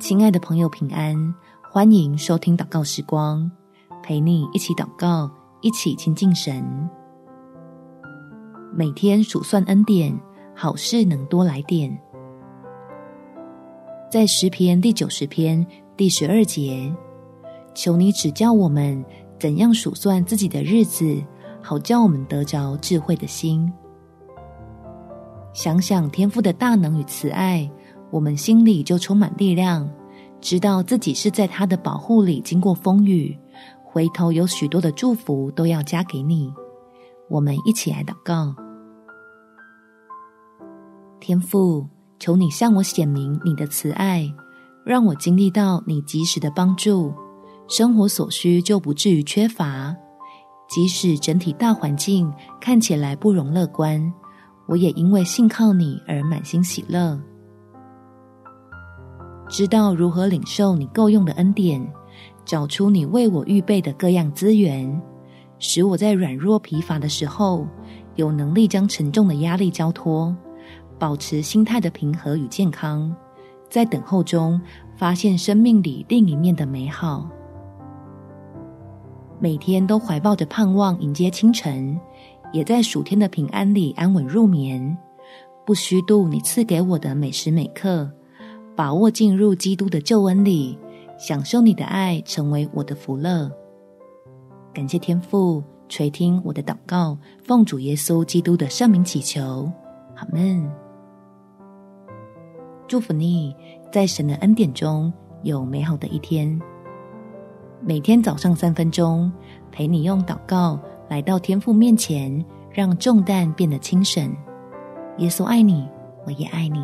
亲爱的朋友，平安！欢迎收听祷告时光，陪你一起祷告，一起亲近神。每天数算恩典，好事能多来点。在诗篇第九十篇第十二节，求你指教我们怎样数算自己的日子，好叫我们得着智慧的心。想想天父的大能与慈爱。我们心里就充满力量，知道自己是在他的保护里经过风雨，回头有许多的祝福都要加给你。我们一起来祷告：天父，求你向我显明你的慈爱，让我经历到你及时的帮助，生活所需就不至于缺乏。即使整体大环境看起来不容乐观，我也因为信靠你而满心喜乐。知道如何领受你够用的恩典，找出你为我预备的各样资源，使我在软弱疲乏的时候，有能力将沉重的压力交托，保持心态的平和与健康，在等候中发现生命里另一面的美好。每天都怀抱着盼望迎接清晨，也在暑天的平安里安稳入眠，不虚度你赐给我的每时每刻。把握进入基督的救恩里，享受你的爱，成为我的福乐。感谢天父垂听我的祷告，奉主耶稣基督的圣名祈求，阿门。祝福你，在神的恩典中有美好的一天。每天早上三分钟，陪你用祷告来到天父面前，让重担变得轻省。耶稣爱你，我也爱你。